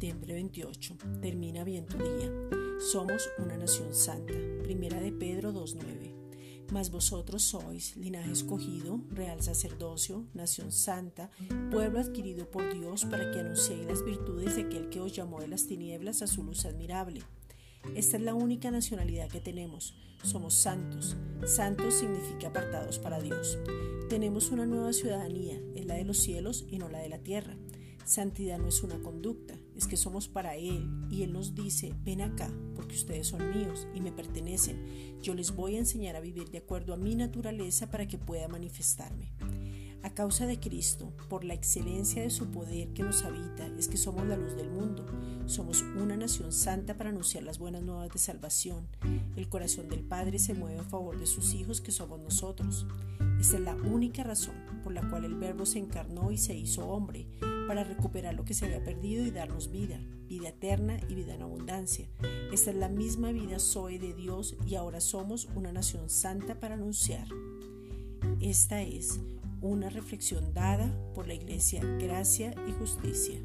septiembre 28. Termina bien tu día. Somos una nación santa. Primera de Pedro 2.9. Mas vosotros sois linaje escogido, real sacerdocio, nación santa, pueblo adquirido por Dios para que anunciéis las virtudes de aquel que os llamó de las tinieblas a su luz admirable. Esta es la única nacionalidad que tenemos. Somos santos. Santos significa apartados para Dios. Tenemos una nueva ciudadanía, es la de los cielos y no la de la tierra. Santidad no es una conducta, es que somos para Él y Él nos dice, ven acá, porque ustedes son míos y me pertenecen. Yo les voy a enseñar a vivir de acuerdo a mi naturaleza para que pueda manifestarme. A causa de Cristo, por la excelencia de su poder que nos habita, es que somos la luz del mundo. Somos una nación santa para anunciar las buenas nuevas de salvación. El corazón del Padre se mueve a favor de sus hijos que somos nosotros. Esta es la única razón por la cual el Verbo se encarnó y se hizo hombre, para recuperar lo que se había perdido y darnos vida, vida eterna y vida en abundancia. Esta es la misma vida Zoe de Dios y ahora somos una nación santa para anunciar. Esta es una reflexión dada por la Iglesia Gracia y Justicia.